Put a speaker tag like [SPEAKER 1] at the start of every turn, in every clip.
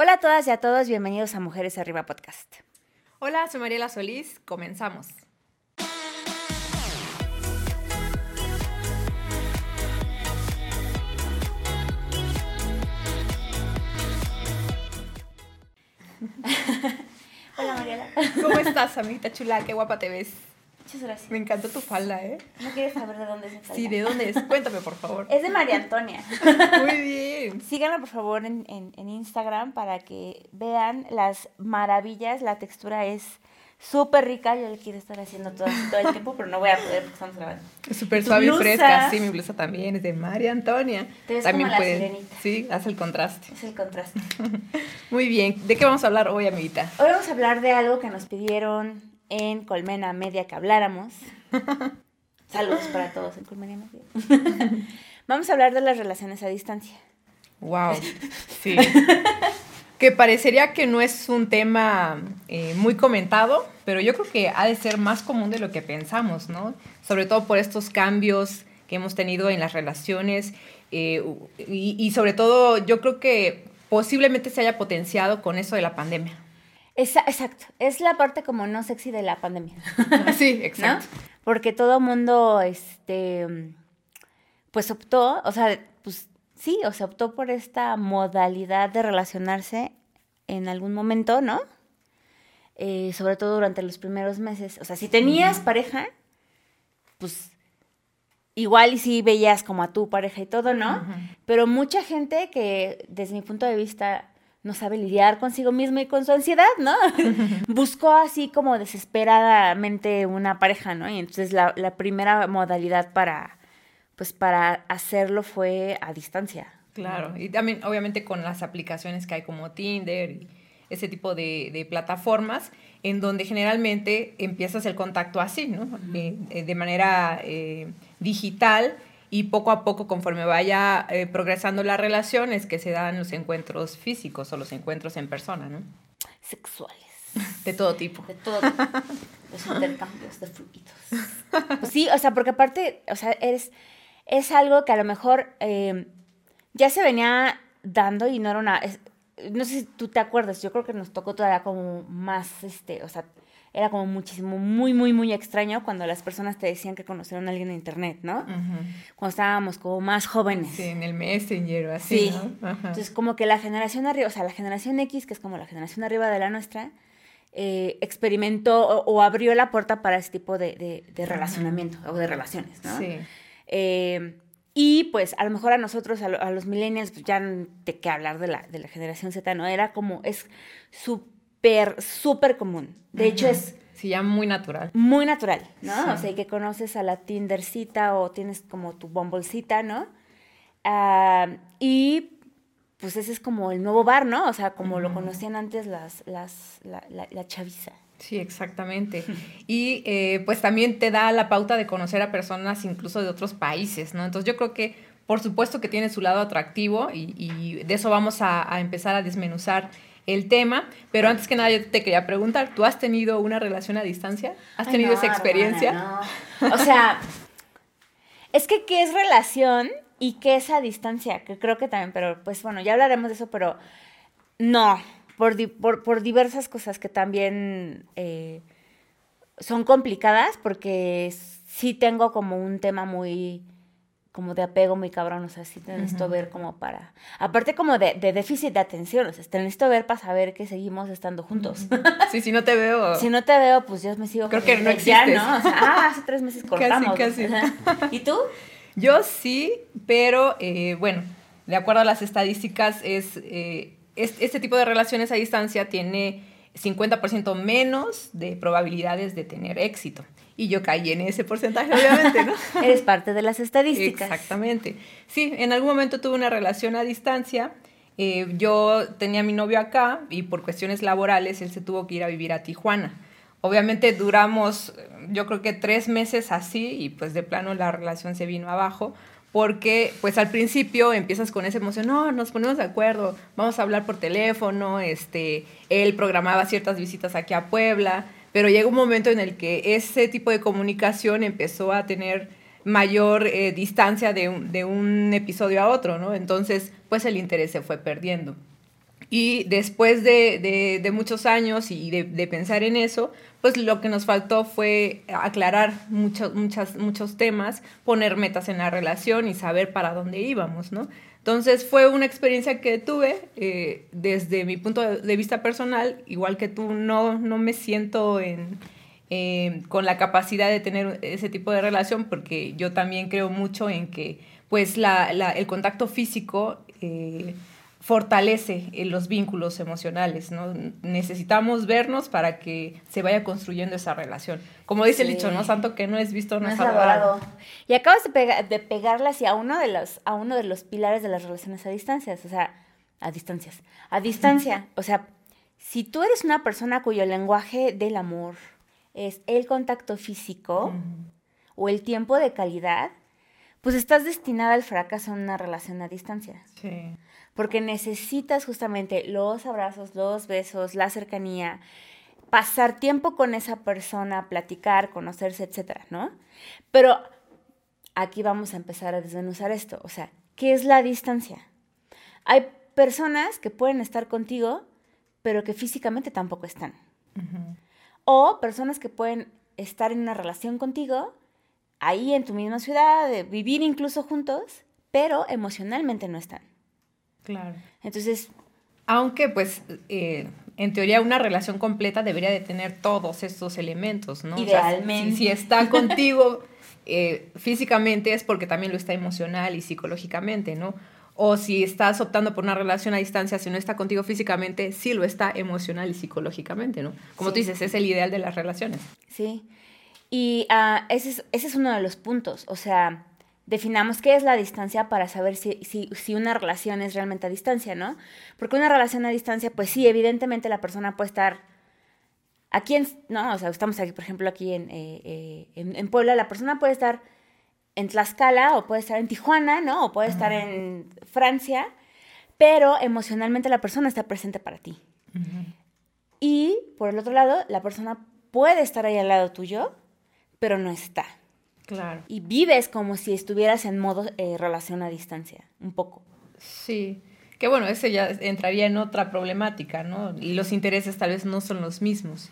[SPEAKER 1] Hola a todas y a todos, bienvenidos a Mujeres Arriba Podcast.
[SPEAKER 2] Hola, soy Mariela Solís, comenzamos.
[SPEAKER 1] Hola Mariela.
[SPEAKER 2] ¿Cómo estás, amiguita chula? Qué guapa te ves.
[SPEAKER 1] Muchas gracias.
[SPEAKER 2] Me encantó tu falda, ¿eh?
[SPEAKER 1] ¿No quieres saber de dónde es
[SPEAKER 2] Sí,
[SPEAKER 1] falda?
[SPEAKER 2] ¿de dónde es? Cuéntame, por favor.
[SPEAKER 1] Es de María Antonia.
[SPEAKER 2] Muy bien.
[SPEAKER 1] Síganla por favor en, en- en Instagram para que vean las maravillas. La textura es súper rica. Yo le quiero estar haciendo todo, todo el tiempo, pero no voy a poder porque estamos grabando.
[SPEAKER 2] Es súper
[SPEAKER 1] ¿Y tu
[SPEAKER 2] suave y fresca. Sí, mi blusa también es de María Antonia.
[SPEAKER 1] Te ves
[SPEAKER 2] también
[SPEAKER 1] como la sirenita.
[SPEAKER 2] Sí, hace el contraste.
[SPEAKER 1] Es el contraste.
[SPEAKER 2] Muy bien. ¿De qué vamos a hablar hoy, amiguita?
[SPEAKER 1] Hoy vamos a hablar de algo que nos pidieron en Colmena Media que habláramos. Saludos para todos en Colmena Media. vamos a hablar de las relaciones a distancia.
[SPEAKER 2] Wow. Sí. que parecería que no es un tema eh, muy comentado, pero yo creo que ha de ser más común de lo que pensamos, ¿no? Sobre todo por estos cambios que hemos tenido en las relaciones eh, y, y sobre todo yo creo que posiblemente se haya potenciado con eso de la pandemia.
[SPEAKER 1] Esa- exacto, es la parte como no sexy de la pandemia.
[SPEAKER 2] Sí,
[SPEAKER 1] ¿no?
[SPEAKER 2] exacto.
[SPEAKER 1] Porque todo mundo, este, pues optó, o sea, pues sí, o sea, optó por esta modalidad de relacionarse en algún momento, ¿no? Eh, sobre todo durante los primeros meses. O sea, si tenías pareja, pues igual y sí veías como a tu pareja y todo, ¿no? Pero mucha gente que, desde mi punto de vista, no sabe lidiar consigo mismo y con su ansiedad, ¿no? Buscó así como desesperadamente una pareja, ¿no? Y entonces la, la primera modalidad para, pues para hacerlo fue a distancia.
[SPEAKER 2] Claro, y también obviamente con las aplicaciones que hay como Tinder y ese tipo de, de plataformas, en donde generalmente empiezas el contacto así, ¿no? Eh, eh, de manera eh, digital y poco a poco, conforme vaya eh, progresando las relaciones, que se dan los encuentros físicos o los encuentros en persona, ¿no?
[SPEAKER 1] Sexuales.
[SPEAKER 2] De todo tipo.
[SPEAKER 1] De todo. tipo. Los intercambios de fluidos. Pues sí, o sea, porque aparte, o sea, es, es algo que a lo mejor eh, ya se venía dando y no era una. es- no sé si tú te acuerdas, yo creo que nos tocó todavía como más, este, o sea, era como muchísimo, muy, muy, muy extraño cuando las personas te decían que conocieron a alguien en internet, ¿no?
[SPEAKER 2] Ujú.
[SPEAKER 1] Cuando estábamos como más jóvenes.
[SPEAKER 2] Sí, en el Messenger o así,
[SPEAKER 1] Sí.
[SPEAKER 2] ¿no?
[SPEAKER 1] Entonces, como que la generación arriba, o sea, la generación X, que es como la generación arriba de la nuestra, eh, experimentó o, o abrió la puerta para ese tipo de, de- de relacionamiento o de relaciones, ¿no?
[SPEAKER 2] Sí.
[SPEAKER 1] Eh, y pues a lo mejor a nosotros, a, lo- a los millennials, pues ya de qué hablar de la, de la generación Z, ¿no? Era como, es súper, súper común. De hecho, es
[SPEAKER 2] Sí, ya muy natural.
[SPEAKER 1] muy natural, ¿no?
[SPEAKER 2] Sí.
[SPEAKER 1] O sea, que conoces a la Tindercita o tienes como tu Bumblecita, ¿no? Ah, y pues ese es como el nuevo bar, ¿no? O sea, como lo conocían antes las, las, la, la, la chaviza.
[SPEAKER 2] Sí, exactamente. Y eh, pues también te da la pauta de conocer a personas incluso de otros países, ¿no? Entonces yo creo que por supuesto que tiene su lado atractivo y, y de eso vamos a, a empezar a desmenuzar el tema, pero antes que nada yo te quería preguntar, ¿tú has tenido una relación a distancia? ¿Has
[SPEAKER 1] Ay,
[SPEAKER 2] tenido
[SPEAKER 1] no,
[SPEAKER 2] esa experiencia?
[SPEAKER 1] hermana, no. O sea, es que qué es relación y qué es a distancia, que creo que también, pero pues bueno, ya hablaremos de eso, pero no, por, di- por, por diversas cosas que también eh, son complicadas, porque sí tengo como un tema muy como de apego muy cabrón, o sea, sí te necesito
[SPEAKER 2] Ujú.
[SPEAKER 1] ver como para, aparte como de, de déficit de atención, o sea, te necesito ver para saber que seguimos estando juntos.
[SPEAKER 2] Sí, si no te veo.
[SPEAKER 1] Si no te veo, pues yo me sigo.
[SPEAKER 2] Creo que no
[SPEAKER 1] ya,
[SPEAKER 2] existes.
[SPEAKER 1] ¿no? O sea, ah, hace tres meses cortamos.
[SPEAKER 2] casi.
[SPEAKER 1] Ajá. ¿Y tú?
[SPEAKER 2] Yo sí, pero eh, bueno, de acuerdo a las estadísticas, es, eh, es- este tipo de relaciones a distancia tiene 50% menos de probabilidades de tener éxito. Y yo caí en ese porcentaje, obviamente, ¿no?
[SPEAKER 1] Eres parte de las estadísticas.
[SPEAKER 2] Exactamente. Sí, en algún momento tuve una relación a distancia. eh, yo tenía a mi novio acá y por cuestiones laborales él se tuvo que ir a vivir a Tijuana. Obviamente duramos, yo creo que tres meses así y pues de plano la relación se vino abajo porque pues al principio empiezas con esa emoción, no, nos ponemos de acuerdo, vamos a hablar por teléfono, este, él programaba ciertas visitas aquí a Puebla, pero llega un momento en el que ese tipo de comunicación empezó a tener mayor eh, distancia de un, de un episodio a otro, ¿no? Entonces, pues el interés se fue perdiendo. Y después de, de, muchos años y de, de, pensar en eso, pues lo que nos faltó fue aclarar muchos muchas, muchos temas, poner metas en la relación y saber para dónde íbamos, ¿no? Entonces fue una experiencia que tuve eh, desde mi punto de vista personal, igual que tú, no, no me siento en, eh, con la capacidad de tener ese tipo de relación porque yo también creo mucho en que pues la, la, el contacto físico eh, fortalece eh, los vínculos emocionales, ¿no? Necesitamos vernos para que se vaya construyendo esa relación. Como dice el dicho, ¿no? Santo que no es visto, no, es adorado.
[SPEAKER 1] Y acabas de, de pegarle hacia uno de los, a uno de los pilares de las relaciones a distancias, o sea, a distancias, a distancia, o sea, si tú eres una persona cuyo lenguaje del amor es el contacto físico o el tiempo de calidad, pues estás destinada al fracaso en una relación a distancia. Sí. Porque necesitas justamente los abrazos, los besos, la cercanía, pasar tiempo con esa persona, platicar, conocerse, etcétera, ¿no? Pero aquí vamos a empezar a desmenuzar esto. O sea, ¿qué es la distancia? Hay personas que pueden estar contigo, pero que físicamente tampoco están. O personas que pueden estar en una relación contigo, ahí en tu misma ciudad, vivir incluso juntos, pero emocionalmente no están.
[SPEAKER 2] Claro.
[SPEAKER 1] Entonces...
[SPEAKER 2] Aunque pues eh, en teoría una relación completa debería de tener todos estos elementos, ¿no?
[SPEAKER 1] Idealmente.
[SPEAKER 2] si, está contigo eh, físicamente es porque también lo está emocional y psicológicamente, ¿no? O si estás optando por una relación a distancia, si no está contigo físicamente, sí lo está emocional y psicológicamente, ¿no? Como tú dices, es el ideal de las relaciones.
[SPEAKER 1] Sí. Y uh, ese, es, ese es uno de los puntos. O sea, definamos qué es la distancia para saber si, si, si, una relación es realmente a distancia, ¿no? Porque una relación a distancia, pues sí, evidentemente la persona puede estar aquí en, no, o sea, estamos aquí, por ejemplo, aquí en, eh, eh, en, en, Puebla, la persona puede estar en Tlaxcala o puede estar en Tijuana, ¿no? O puede estar en Francia, pero emocionalmente la persona está presente para ti. Y por el otro lado, la persona puede estar ahí al lado tuyo, pero no está.
[SPEAKER 2] Claro.
[SPEAKER 1] Y vives como si estuvieras en modo eh, relación a distancia, un poco.
[SPEAKER 2] Sí. Que bueno, ese ya entraría en otra problemática, ¿no? Y los intereses tal vez no son los mismos.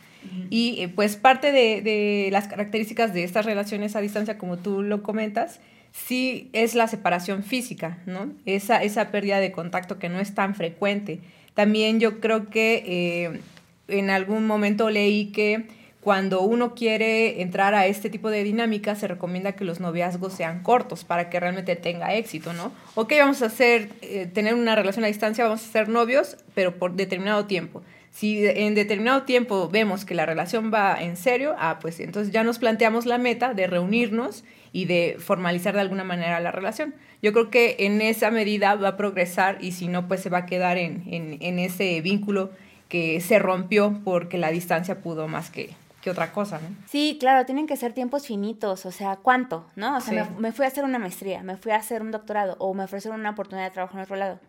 [SPEAKER 2] Y eh, pues parte de, de, las características de estas relaciones a distancia, como tú lo comentas, sí es la separación física, ¿no? Esa, esa pérdida de contacto que no es tan frecuente. También yo creo que eh, en algún momento leí que cuando uno quiere entrar a este tipo de dinámica, se recomienda que los noviazgos sean cortos para que realmente tenga éxito, ¿no? Ok, vamos a hacer, eh, tener una relación a distancia, vamos a ser novios, pero por determinado tiempo. Si en determinado tiempo vemos que la relación va en serio, ah, pues entonces ya nos planteamos la meta de reunirnos y de formalizar de alguna manera la relación. Yo creo que en esa medida va a progresar y si no, pues se va a quedar en, en, en ese vínculo que se rompió porque la distancia pudo más que, otra cosa, ¿no?
[SPEAKER 1] Sí, claro, tienen que ser tiempos finitos, o sea, ¿cuánto? ¿No? O sea, me, fui a hacer una maestría, me fui a hacer un doctorado o me ofrecieron una oportunidad de trabajo en otro lado.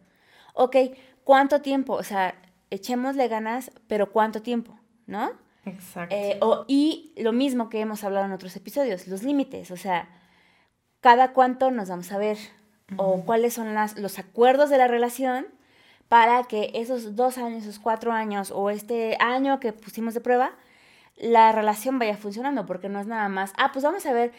[SPEAKER 1] Ok, ¿cuánto tiempo? O sea, echémosle ganas, pero ¿cuánto tiempo? ¿No?
[SPEAKER 2] Exacto.
[SPEAKER 1] Eh, y lo mismo que hemos hablado en otros episodios, los límites, o sea, cada cuánto nos vamos a ver o cuáles son las, los acuerdos de la relación para que esos dos años, esos cuatro años o este año que pusimos de prueba, la relación vaya funcionando, porque no es nada más, ah, pues vamos a ver,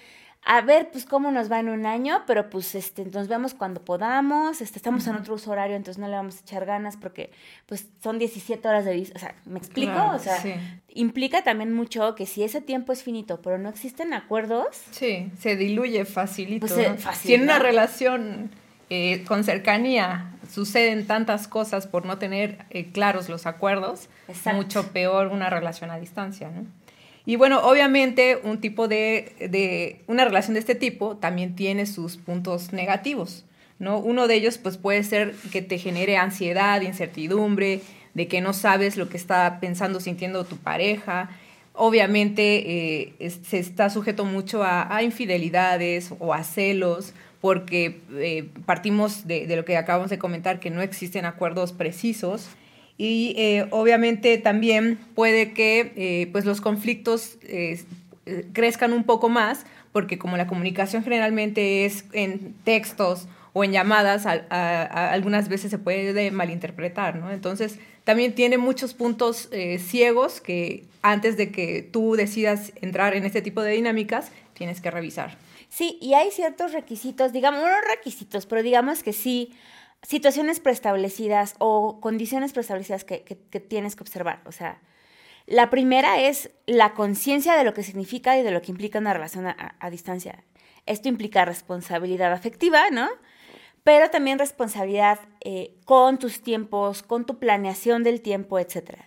[SPEAKER 1] a ver, pues cómo nos va en un año, pero pues este, nos vemos cuando podamos, este, estamos en otro uso horario, entonces no le vamos a echar ganas porque pues son 17 horas de o sea, ¿me explico? o sea, implica también mucho que si ese tiempo es finito, pero no existen acuerdos.
[SPEAKER 2] Sí, se diluye facilito. Pues, si en una relación eh, con cercanía suceden tantas cosas por no tener eh, claros los acuerdos, es mucho peor una relación a distancia, ¿no? Y bueno, obviamente un tipo de, de, una relación de este tipo también tiene sus puntos negativos, ¿no? Uno de ellos pues puede ser que te genere ansiedad, incertidumbre, de que no sabes lo que está pensando, sintiendo tu pareja. Obviamente eh, se está sujeto mucho a, a infidelidades o a celos porque eh, partimos de, lo que acabamos de comentar, que no existen acuerdos precisos. Y eh, obviamente también puede que eh, pues los conflictos crezcan un poco más, porque como la comunicación generalmente es en textos o en llamadas algunas veces se puede malinterpretar, ¿no? Entonces, también tiene muchos puntos eh, ciegos que antes de que tú decidas entrar en este tipo de dinámicas, tienes que revisar.
[SPEAKER 1] Sí, y hay ciertos requisitos, digamos, no requisitos, pero digamos que sí, situaciones preestablecidas o condiciones preestablecidas que, que tienes que observar. O sea, la primera es la conciencia de lo que significa y de lo que implica una relación a, distancia. Esto implica responsabilidad afectiva, ¿no? Pero también responsabilidad eh, con tus tiempos, con tu planeación del tiempo, etc.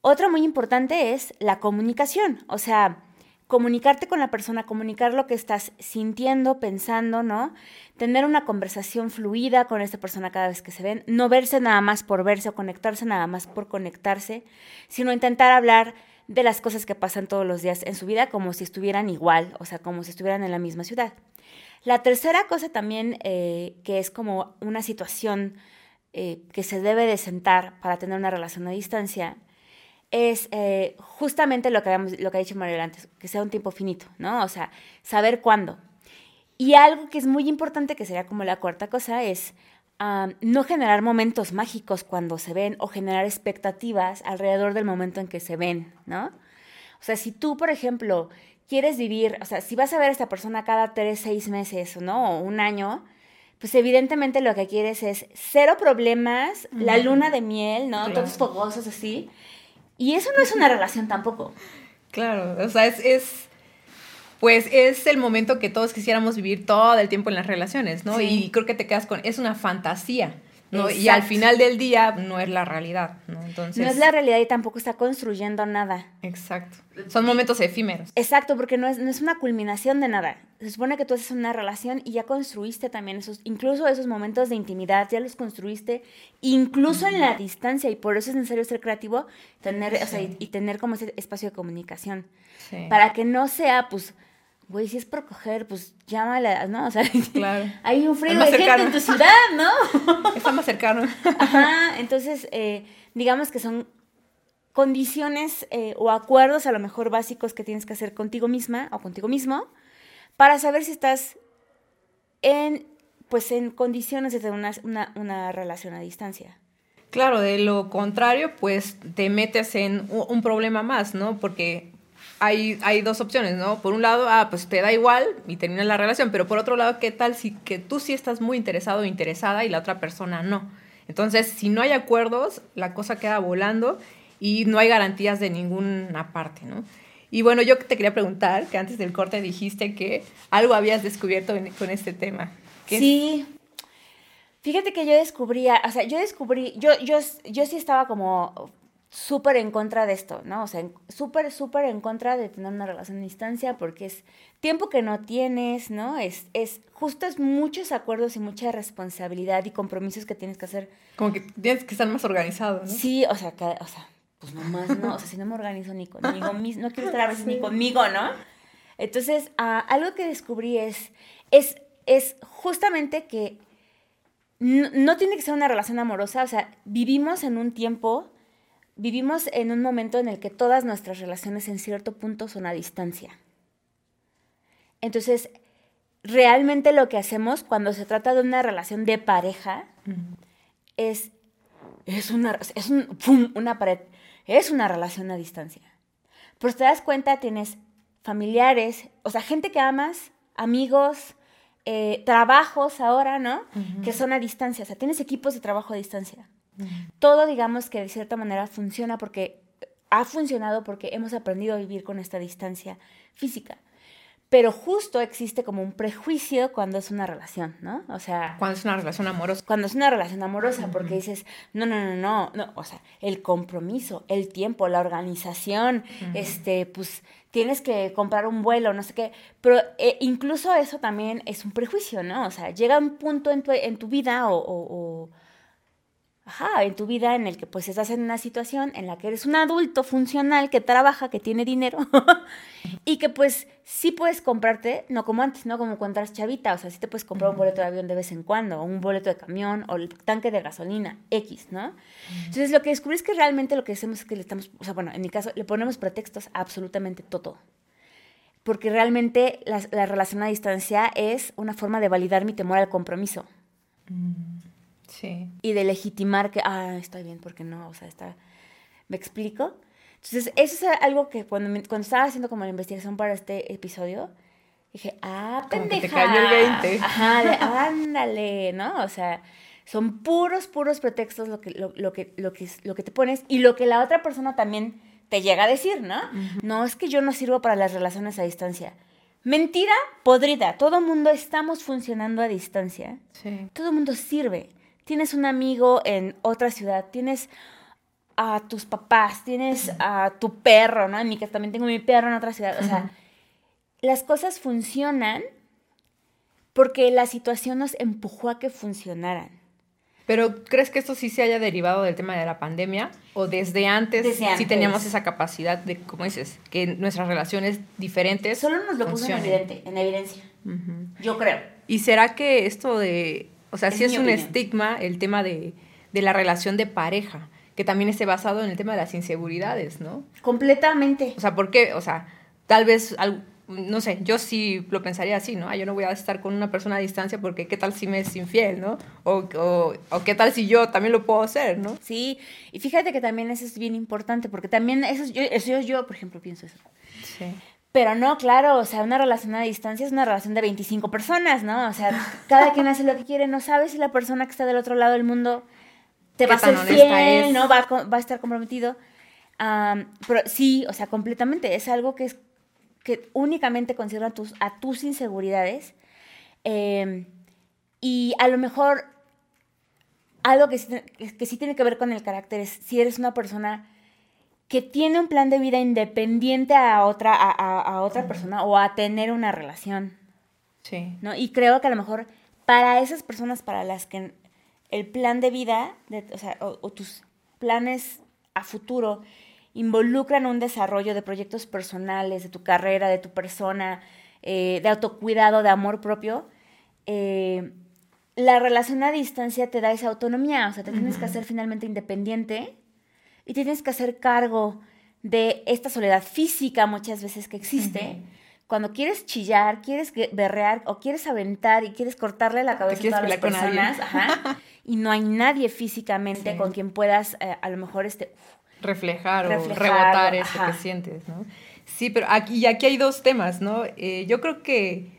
[SPEAKER 1] Otra muy importante es la comunicación, o sea, comunicarte con la persona, comunicar lo que estás sintiendo, pensando, ¿no? Tener una conversación fluida con esta persona cada vez que se ven, no verse nada más por verse o conectarse nada más por conectarse, sino intentar hablar de las cosas que pasan todos los días en su vida como si estuvieran igual, o sea, como si estuvieran en la misma ciudad. La tercera cosa también, eh, que es como una situación eh, que se debe de sentar para tener una relación a distancia, es eh, justamente lo que, lo que ha dicho Mario antes, que sea un tiempo finito, ¿no? O sea, saber cuándo. Y algo que es muy importante, que sería como la cuarta cosa, es no generar momentos mágicos cuando se ven o generar expectativas alrededor del momento en que se ven, ¿no? O sea, si tú, por ejemplo, quieres vivir, o sea, si vas a ver a esta persona cada tres, seis meses, ¿no? O un año, pues evidentemente lo que quieres es cero problemas, la luna de miel, ¿no? Todos fogosos así. Y eso no es una relación tampoco.
[SPEAKER 2] Claro, o sea, es, es, pues es el momento que todos quisiéramos vivir todo el tiempo en las relaciones, ¿no? Y creo que te quedas con, es una fantasía. ¿No? Y al final del día no es la realidad, ¿no?
[SPEAKER 1] Entonces... No es la realidad y tampoco está construyendo nada.
[SPEAKER 2] Exacto. Son momentos efímeros.
[SPEAKER 1] Exacto, porque no es, no es una culminación de nada. Se supone que tú haces una relación y ya construiste también esos, incluso esos momentos de intimidad, ya los construiste, incluso en la distancia, y por eso es necesario ser creativo tener, o sea, y, tener como ese espacio de comunicación. Para que no sea, pues, güey, si es por coger, pues llámala, ¿no? O sea, claro. hay un frío de gente en tu ciudad, ¿no?
[SPEAKER 2] Está más cercano.
[SPEAKER 1] Ajá, entonces, eh, digamos que son condiciones eh, o acuerdos a lo mejor básicos que tienes que hacer contigo misma o contigo mismo para saber si estás en, pues, en condiciones de tener una, una, relación a distancia.
[SPEAKER 2] Claro, de lo contrario, pues te metes en un problema más, ¿no? Porque hay, hay dos opciones, ¿no? Por un lado, ah, pues te da igual y terminas la relación, pero por otro lado, ¿qué tal si que tú sí estás muy interesado o interesada y la otra persona no? Entonces, si no hay acuerdos, la cosa queda volando y no hay garantías de ninguna parte, ¿no? Y bueno, yo te quería preguntar, que antes del corte dijiste que algo habías descubierto con este tema.
[SPEAKER 1] Sí. Fíjate que yo descubría, o sea, yo descubrí, yo, yo, yo sí estaba como súper en contra de esto, ¿no? O sea, súper, súper en contra de tener una relación a distancia porque es tiempo que no tienes, ¿no? Es, es justo es muchos acuerdos y mucha responsabilidad y compromisos que tienes que hacer.
[SPEAKER 2] Como que tienes que estar más organizado, ¿no?
[SPEAKER 1] Sí, o sea, o sea pues nomás no, o sea, si no me organizo ni conmigo mismo, no quiero estar a veces ni conmigo, ¿no? Entonces, ah, algo que descubrí es, es, es justamente que no tiene que ser una relación amorosa, o sea, vivimos en un tiempo vivimos en un momento en el que todas nuestras relaciones en cierto punto son a distancia. Entonces, realmente lo que hacemos cuando se trata de una relación de pareja es, es, una, es una pared, es una relación a distancia. Pero te das cuenta, tienes familiares, o sea, gente que amas, amigos, eh, trabajos ahora, ¿no? Que son a distancia, o sea, tienes equipos de trabajo a distancia. Todo, digamos que de cierta manera funciona porque ha funcionado porque hemos aprendido a vivir con esta distancia física. Pero justo existe como un prejuicio cuando es una relación, ¿no? O sea...
[SPEAKER 2] Cuando es una relación amorosa.
[SPEAKER 1] Cuando es una relación amorosa, porque dices, no, no, no, no, no, o sea, el compromiso, el tiempo, la organización, este, pues tienes que comprar un vuelo, no sé qué, pero eh, incluso eso también es un prejuicio, ¿no? O sea, llega un punto en tu, en tu vida o ajá, en tu vida en el que pues estás en una situación en la que eres un adulto funcional que trabaja, que tiene dinero y que pues sí puedes comprarte, no como antes, no como cuando eras chavita, o sea, sí te puedes comprar un boleto de avión de vez en cuando, o un boleto de camión, o el tanque de gasolina, X, ¿no? Entonces lo que descubrí es que realmente lo que hacemos es que le estamos, o sea, bueno, en mi caso, le ponemos pretextos a absolutamente todo. porque realmente la, la relación a distancia es una forma de validar mi temor al compromiso.
[SPEAKER 2] Mm, sí.
[SPEAKER 1] Y de legitimar que, ah, está bien, porque no, o sea, está... ¿Me explico? Entonces, eso es algo que cuando, cuando estaba haciendo como la investigación para este episodio, dije, ah, pendeja.
[SPEAKER 2] te cayó el 20.
[SPEAKER 1] Ajá, de, ándale, ¿no? O sea, son puros, puros pretextos lo que, lo, lo, que, lo, que, lo que te pones y lo que la otra persona también te llega a decir, ¿no? No, es que yo no sirvo para las relaciones a distancia. Mentira podrida. Todo mundo estamos funcionando a distancia.
[SPEAKER 2] Sí.
[SPEAKER 1] Todo mundo sirve. Tienes un amigo en otra ciudad, tienes a tus papás, tienes a tu perro, ¿no? En mi caso también tengo mi perro en otra ciudad. O sea, las cosas funcionan porque la situación nos empujó a que funcionaran.
[SPEAKER 2] Pero ¿crees que esto sí se haya derivado del tema de la pandemia? ¿O desde antes,
[SPEAKER 1] Desde
[SPEAKER 2] sí teníamos esa capacidad de, como dices, que nuestras relaciones diferentes
[SPEAKER 1] Solo nos lo puso en,
[SPEAKER 2] funcionen?
[SPEAKER 1] evidente, en evidencia. Yo creo.
[SPEAKER 2] ¿Y será que esto de, o sea,
[SPEAKER 1] Es
[SPEAKER 2] sí es un
[SPEAKER 1] opinión.
[SPEAKER 2] estigma el tema de, de la relación de pareja, que también esté basado en el tema de las inseguridades, ¿no?
[SPEAKER 1] Completamente.
[SPEAKER 2] O sea, ¿por qué? O sea, tal vez, no sé, yo sí lo pensaría así, ¿no? Ah, yo no voy a estar con una persona a distancia porque qué tal si me es infiel, ¿no? O, o, o qué tal si yo también lo puedo hacer, ¿no?
[SPEAKER 1] Sí, y fíjate que también eso es bien importante, porque también eso, es- yo, eso yo, por ejemplo, pienso eso.
[SPEAKER 2] Sí.
[SPEAKER 1] Pero no, claro, o sea, una relación a distancia es una relación de 25 personas, ¿no? O sea, cada quien hace lo que quiere, no sabes si la persona que está del otro lado del mundo te va a ser
[SPEAKER 2] tan honesta
[SPEAKER 1] fiel,
[SPEAKER 2] es.
[SPEAKER 1] ¿no? Va a, co- va a estar comprometido. Pero sí, o sea, completamente, es algo que es que únicamente considera tus, a tus inseguridades. em, y a lo mejor algo que que sí tiene que ver con el carácter es si eres una persona que tiene un plan de vida independiente a otra, a, a- a otra persona o a tener una relación,
[SPEAKER 2] Sí.
[SPEAKER 1] ¿no? Y creo que a lo mejor para esas personas para las que el plan de vida, de- o sea, o, o tus planes a futuro involucran un desarrollo de proyectos personales, de tu carrera, de tu persona, eh, de autocuidado, de amor propio, eh, la relación a distancia te da esa autonomía, o sea, te tienes que hacer finalmente independiente y tienes que hacer cargo de esta soledad física muchas veces que existe. Cuando quieres chillar, quieres berrear o quieres aventar y quieres cortarle la cabeza a todas las personas, ajá, y no hay nadie físicamente
[SPEAKER 2] Sí.
[SPEAKER 1] con quien puedas eh, a lo mejor este
[SPEAKER 2] reflejar,
[SPEAKER 1] Reflejar,
[SPEAKER 2] o rebotar eso
[SPEAKER 1] ajá.
[SPEAKER 2] que sientes, ¿no? Sí, pero aquí, y aquí hay dos temas, ¿no? Eh, yo creo que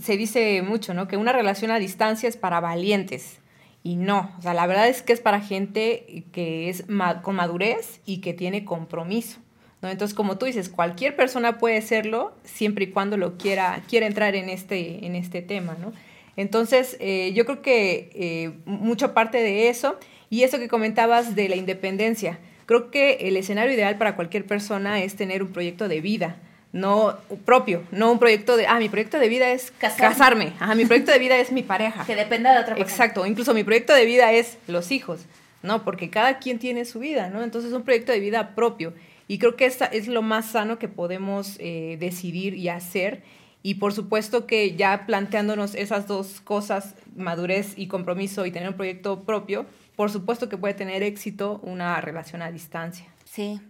[SPEAKER 2] se dice mucho, ¿no? Que una relación a distancia es para valientes. Y no, o sea, la verdad es que es para gente que es ma- con madurez y que tiene compromiso. ¿no? Entonces, como tú dices, cualquier persona puede serlo siempre y cuando lo quiera, quiera entrar en este, en este tema, ¿no? Entonces, eh, yo creo que eh, mucha parte de eso y eso que comentabas de la independencia, creo que el escenario ideal para cualquier persona es tener un proyecto de vida, no propio, no un proyecto de, ah, mi proyecto de vida es
[SPEAKER 1] Casarme.
[SPEAKER 2] casarme, ajá, mi proyecto de vida es mi pareja.
[SPEAKER 1] que dependa de otra persona.
[SPEAKER 2] Exacto, incluso mi proyecto de vida es los hijos, ¿no? Porque cada quien tiene su vida, ¿no? Entonces es un proyecto de vida propio. Y creo que esta es lo más sano que podemos eh, decidir y hacer. Y por supuesto que ya planteándonos esas dos cosas, madurez y compromiso y tener un proyecto propio, por supuesto que puede tener éxito una relación a distancia.
[SPEAKER 1] Sí,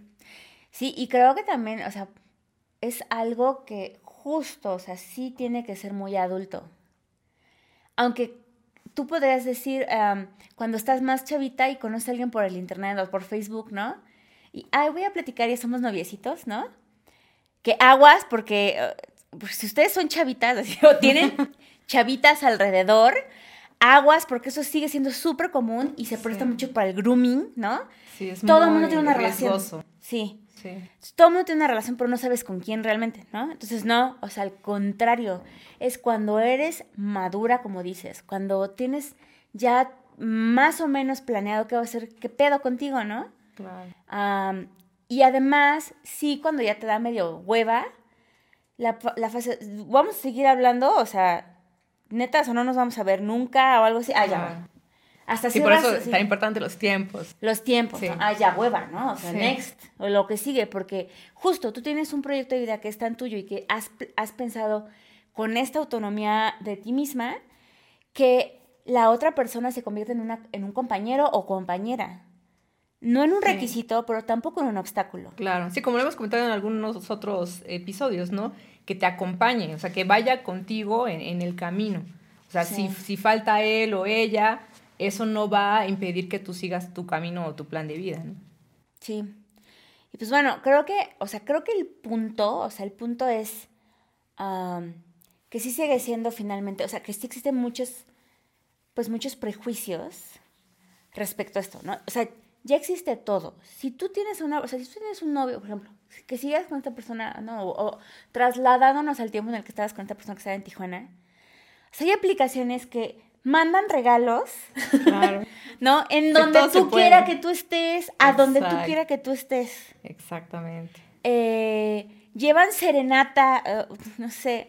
[SPEAKER 1] sí, y creo que también, o sea, es algo que justo, o sea, sí tiene que ser muy adulto. Aunque tú podrías decir, cuando estás más chavita y conoces a alguien por el internet o por Facebook, ¿no? Y, ay, voy a platicar y somos noviecitos, ¿no? Que aguas, porque eh, pues, si ustedes son chavitas, así, o tienen chavitas alrededor, aguas, porque eso sigue siendo súper común y se presta
[SPEAKER 2] Sí.
[SPEAKER 1] mucho para el grooming, ¿no?
[SPEAKER 2] Sí, es
[SPEAKER 1] Todo el mundo tiene una
[SPEAKER 2] riesgoso.
[SPEAKER 1] relación. Sí.
[SPEAKER 2] Sí.
[SPEAKER 1] Todo el mundo tiene una relación, pero no sabes con quién realmente, ¿no? Entonces, no, o sea, al contrario, es cuando eres madura, como dices, cuando tienes ya más o menos planeado qué va a ser, qué pedo contigo, ¿no?
[SPEAKER 2] Claro.
[SPEAKER 1] Am, y además, sí, cuando ya te da medio hueva, la, la fase, vamos a seguir hablando, o sea, netas o no nos vamos a ver nunca o algo así. Ah, ya. Hasta
[SPEAKER 2] Sí, por eso es tan importante los tiempos.
[SPEAKER 1] Los tiempos,
[SPEAKER 2] Sí.
[SPEAKER 1] ¿no? Ah, ya hueva, ¿no? O sea,
[SPEAKER 2] Sí.
[SPEAKER 1] next, o lo que sigue, porque justo tú tienes un proyecto de vida que es tan tuyo y que has, has pensado con esta autonomía de ti misma que la otra persona se convierte en, una, en un compañero o compañera. no en un requisito, pero tampoco en un obstáculo.
[SPEAKER 2] Claro, sí, como lo hemos comentado en algunos otros episodios, ¿no? Que te acompañe, o sea, que vaya contigo en, el camino. O sea, si, si falta él o ella, eso no va a impedir que tú sigas tu camino o tu plan de vida, ¿no?
[SPEAKER 1] Sí. Y pues bueno, creo que, o sea, creo que el punto, o sea, el punto es que sí sigue siendo finalmente, o sea, que sí existen muchos, pues muchos prejuicios respecto a esto, ¿no? O sea, ya existe todo. Si tú tienes una, o sea, si tú tienes un novio, por ejemplo, que sigas con esta persona, ¿no? O, trasladándonos al tiempo en el que estabas con esta persona que estaba en Tijuana, hay aplicaciones que mandan regalos, claro. ¿no? En donde tú quieras que tú estés, a donde tú quieras que tú estés.
[SPEAKER 2] Exactamente.
[SPEAKER 1] Eh, llevan serenata, eh, no sé,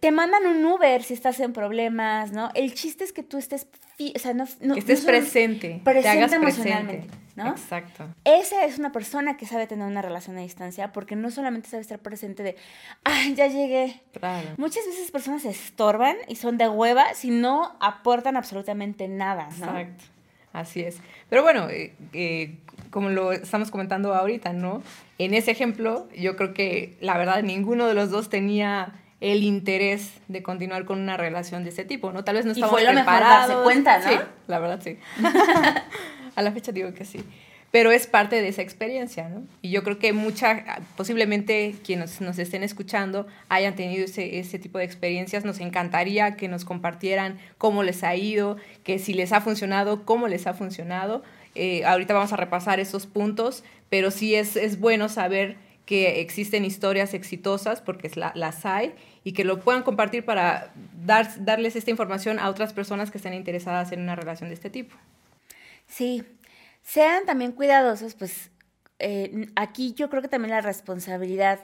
[SPEAKER 1] te mandan un Uber si estás en problemas, ¿no? El chiste es que tú estés, o sea, no,
[SPEAKER 2] que estés presente, presente te hagas emocionalmente,
[SPEAKER 1] ¿no? Exacto. Esa es una persona que sabe tener una relación a distancia porque no solamente sabe estar presente de, ay, ya llegué. Claro. Muchas veces personas se estorban y son de hueva si no aportan absolutamente nada, ¿no? Exacto.
[SPEAKER 2] Así es. Pero bueno, eh, eh, como lo estamos comentando ahorita, ¿no? En ese ejemplo, yo creo que la verdad ninguno de los dos tenía el interés de continuar con una relación de ese tipo, ¿no? Tal vez no estábamos y fue lo preparados. Mejor
[SPEAKER 1] cuenta, ¿no?
[SPEAKER 2] Sí, la verdad sí. A la fecha digo que sí. Pero es parte de esa experiencia, ¿no? Y yo creo que mucha, posiblemente quienes nos estén escuchando hayan tenido ese, tipo de experiencias. Nos encantaría que nos compartieran cómo les ha ido, que si les ha funcionado, cómo les ha funcionado. Eh, ahorita vamos a repasar esos puntos, pero sí es, es bueno saber que existen historias exitosas, porque las hay, y que lo puedan compartir para dar, darles esta información a otras personas que estén interesadas en una relación de este tipo.
[SPEAKER 1] Sí, sean también cuidadosos, pues eh, aquí yo creo que también la responsabilidad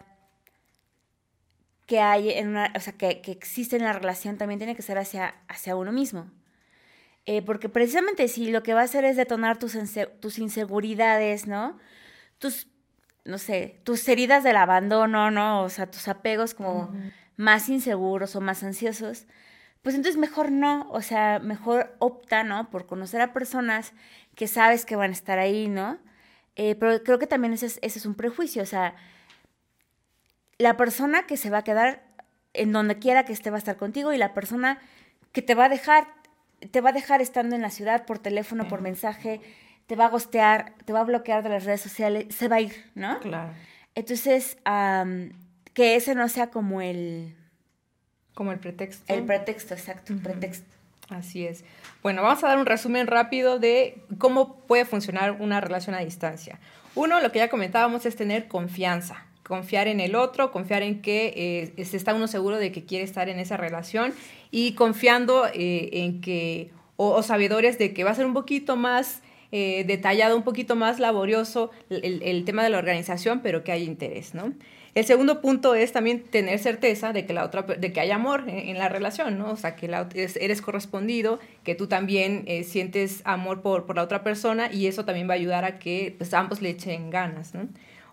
[SPEAKER 1] que hay en una, o sea, que, que existe en la relación también tiene que ser hacia, hacia uno mismo. Eh, porque precisamente si lo que va a hacer es detonar tus, tus inseguridades, ¿no? Tus, no sé, tus heridas del abandono, ¿no? O sea, tus apegos como más inseguros o más ansiosos, pues entonces mejor no, o sea, mejor opta, ¿no? Por conocer a personas que sabes que van a estar ahí, ¿no? Eh, pero creo que también ese es, ese es un prejuicio, o sea, la persona que se va a quedar en donde quiera que esté va a estar contigo y la persona que te va a dejar te va a dejar estando en la ciudad por teléfono, por mensaje, te va a gostear, te va a bloquear de las redes sociales, se va a ir, ¿no? Claro. Entonces, que ese no sea como el...
[SPEAKER 2] Como el pretexto.
[SPEAKER 1] El pretexto, exacto, un pretexto.
[SPEAKER 2] Así es. Bueno, vamos a dar un resumen rápido de cómo puede funcionar una relación a distancia. Uno, lo que ya comentábamos es tener confianza confiar en el otro, confiar en que eh, está uno seguro de que quiere estar en esa relación y confiando eh, en que, o, sabedores de que va a ser un poquito más eh, detallado, un poquito más laborioso el, tema de la organización, pero que hay interés, ¿no? El segundo punto es también tener certeza de que, la otra, de que hay amor en, la relación, ¿no? O sea, que eres correspondido, que tú también sientes amor por, por la otra persona y eso también va a ayudar a que pues, ambos le echen ganas, ¿no?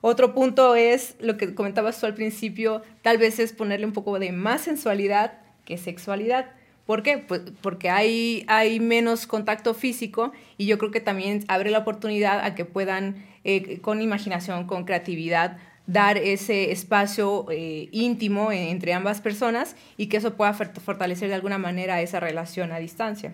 [SPEAKER 2] Otro punto es lo que comentabas tú al principio, tal vez es ponerle un poco de más sensualidad que sexualidad. ¿Por qué? Pues porque hay, hay menos contacto físico y yo creo que también abre la oportunidad a que puedan, eh, con imaginación, con creatividad, dar ese espacio eh, íntimo entre ambas personas y que eso pueda fortalecer de alguna manera esa relación a distancia.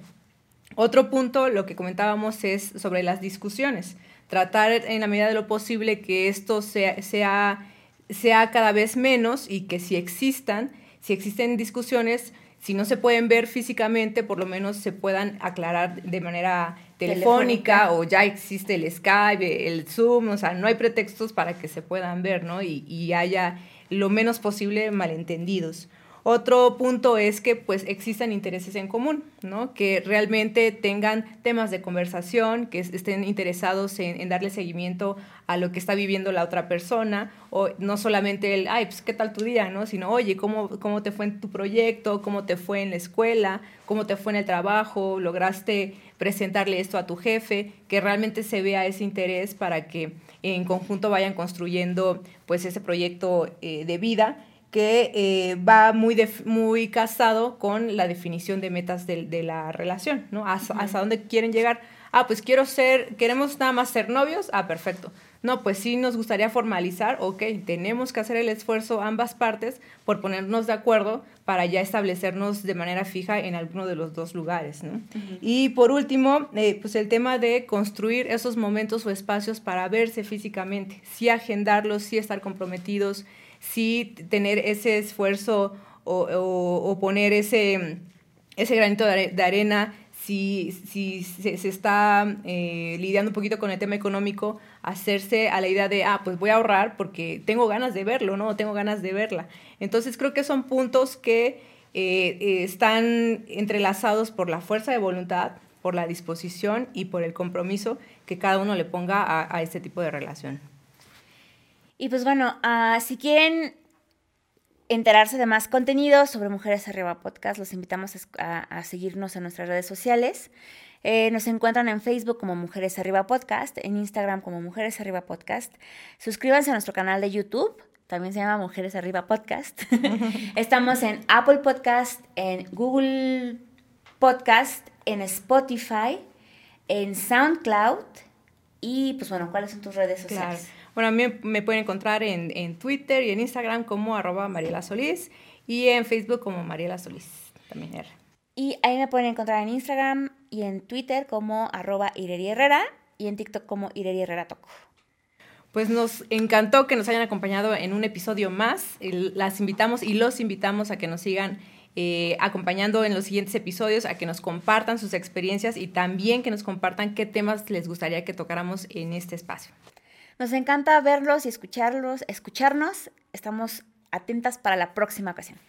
[SPEAKER 2] Otro punto, lo que comentábamos, es sobre las discusiones tratar en la medida de lo posible que esto sea, sea, sea cada vez menos y que si existan, si existen discusiones, si no se pueden ver físicamente, por lo menos se puedan aclarar de manera telefónica, o ya existe el Skype, el Zoom, o sea, no hay pretextos para que se puedan ver, ¿no? Y, y haya lo menos posible malentendidos. Otro punto es que pues existan intereses en común, ¿no? Que realmente tengan temas de conversación, que estén interesados en, darle seguimiento a lo que está viviendo la otra persona, o no solamente el, ay, pues qué tal tu día, ¿no? Sino, oye, ¿cómo, cómo te fue en tu proyecto? ¿Cómo te fue en la escuela? ¿Cómo te fue en el trabajo? ¿Lograste presentarle esto a tu jefe? Que realmente se vea ese interés para que en conjunto vayan construyendo pues ese proyecto eh, de vida que eh, va muy, muy casado con la definición de metas de, la relación, ¿no? Hasta, dónde quieren llegar. Ah, pues quiero ser, queremos nada más ser novios. Ah, perfecto. No, pues sí nos gustaría formalizar. Ok, tenemos que hacer el esfuerzo ambas partes por ponernos de acuerdo para ya establecernos de manera fija en alguno de los dos lugares. ¿no? Y por último, eh, pues el tema de construir esos momentos o espacios para verse físicamente. Sí agendarlos, sí estar comprometidos, sí tener ese esfuerzo o, poner ese, ese granito de arena si, si se, está eh, lidiando un poquito con el tema económico, hacerse a la idea de, ah, pues voy a ahorrar porque tengo ganas de verlo, ¿no? Tengo ganas de verla. Entonces creo que son puntos que eh, eh, están entrelazados por la fuerza de voluntad, por la disposición y por el compromiso que cada uno le ponga a, este tipo de relación.
[SPEAKER 1] Y pues bueno, uh, si quieren enterarse de más contenido sobre Mujeres Arriba Podcast, los invitamos a, seguirnos en nuestras redes sociales. Eh, nos encuentran en Facebook como Mujeres Arriba Podcast, en Instagram como Mujeres Arriba Podcast. Suscríbanse a nuestro canal de YouTube, también se llama Mujeres Arriba Podcast. Estamos en Apple Podcast, en Google Podcast, en Spotify, en SoundCloud y pues bueno, ¿cuáles son tus redes sociales?
[SPEAKER 2] Bueno, a mí me pueden encontrar en, Twitter y en Instagram como arroba Mariela Solís y en Facebook como Mariela Solís, también R.
[SPEAKER 1] Y ahí me pueden encontrar en Instagram y en Twitter como arroba Ireri Herrera y en TikTok como Ireri Herrera Toco.
[SPEAKER 2] Pues nos encantó que nos hayan acompañado en un episodio más. Las invitamos y los invitamos a que nos sigan eh, acompañando en los siguientes episodios, a que nos compartan sus experiencias y también que nos compartan qué temas les gustaría que tocáramos en este espacio.
[SPEAKER 1] Nos encanta verlos y escucharlos, escucharnos. Estamos atentas para la próxima ocasión.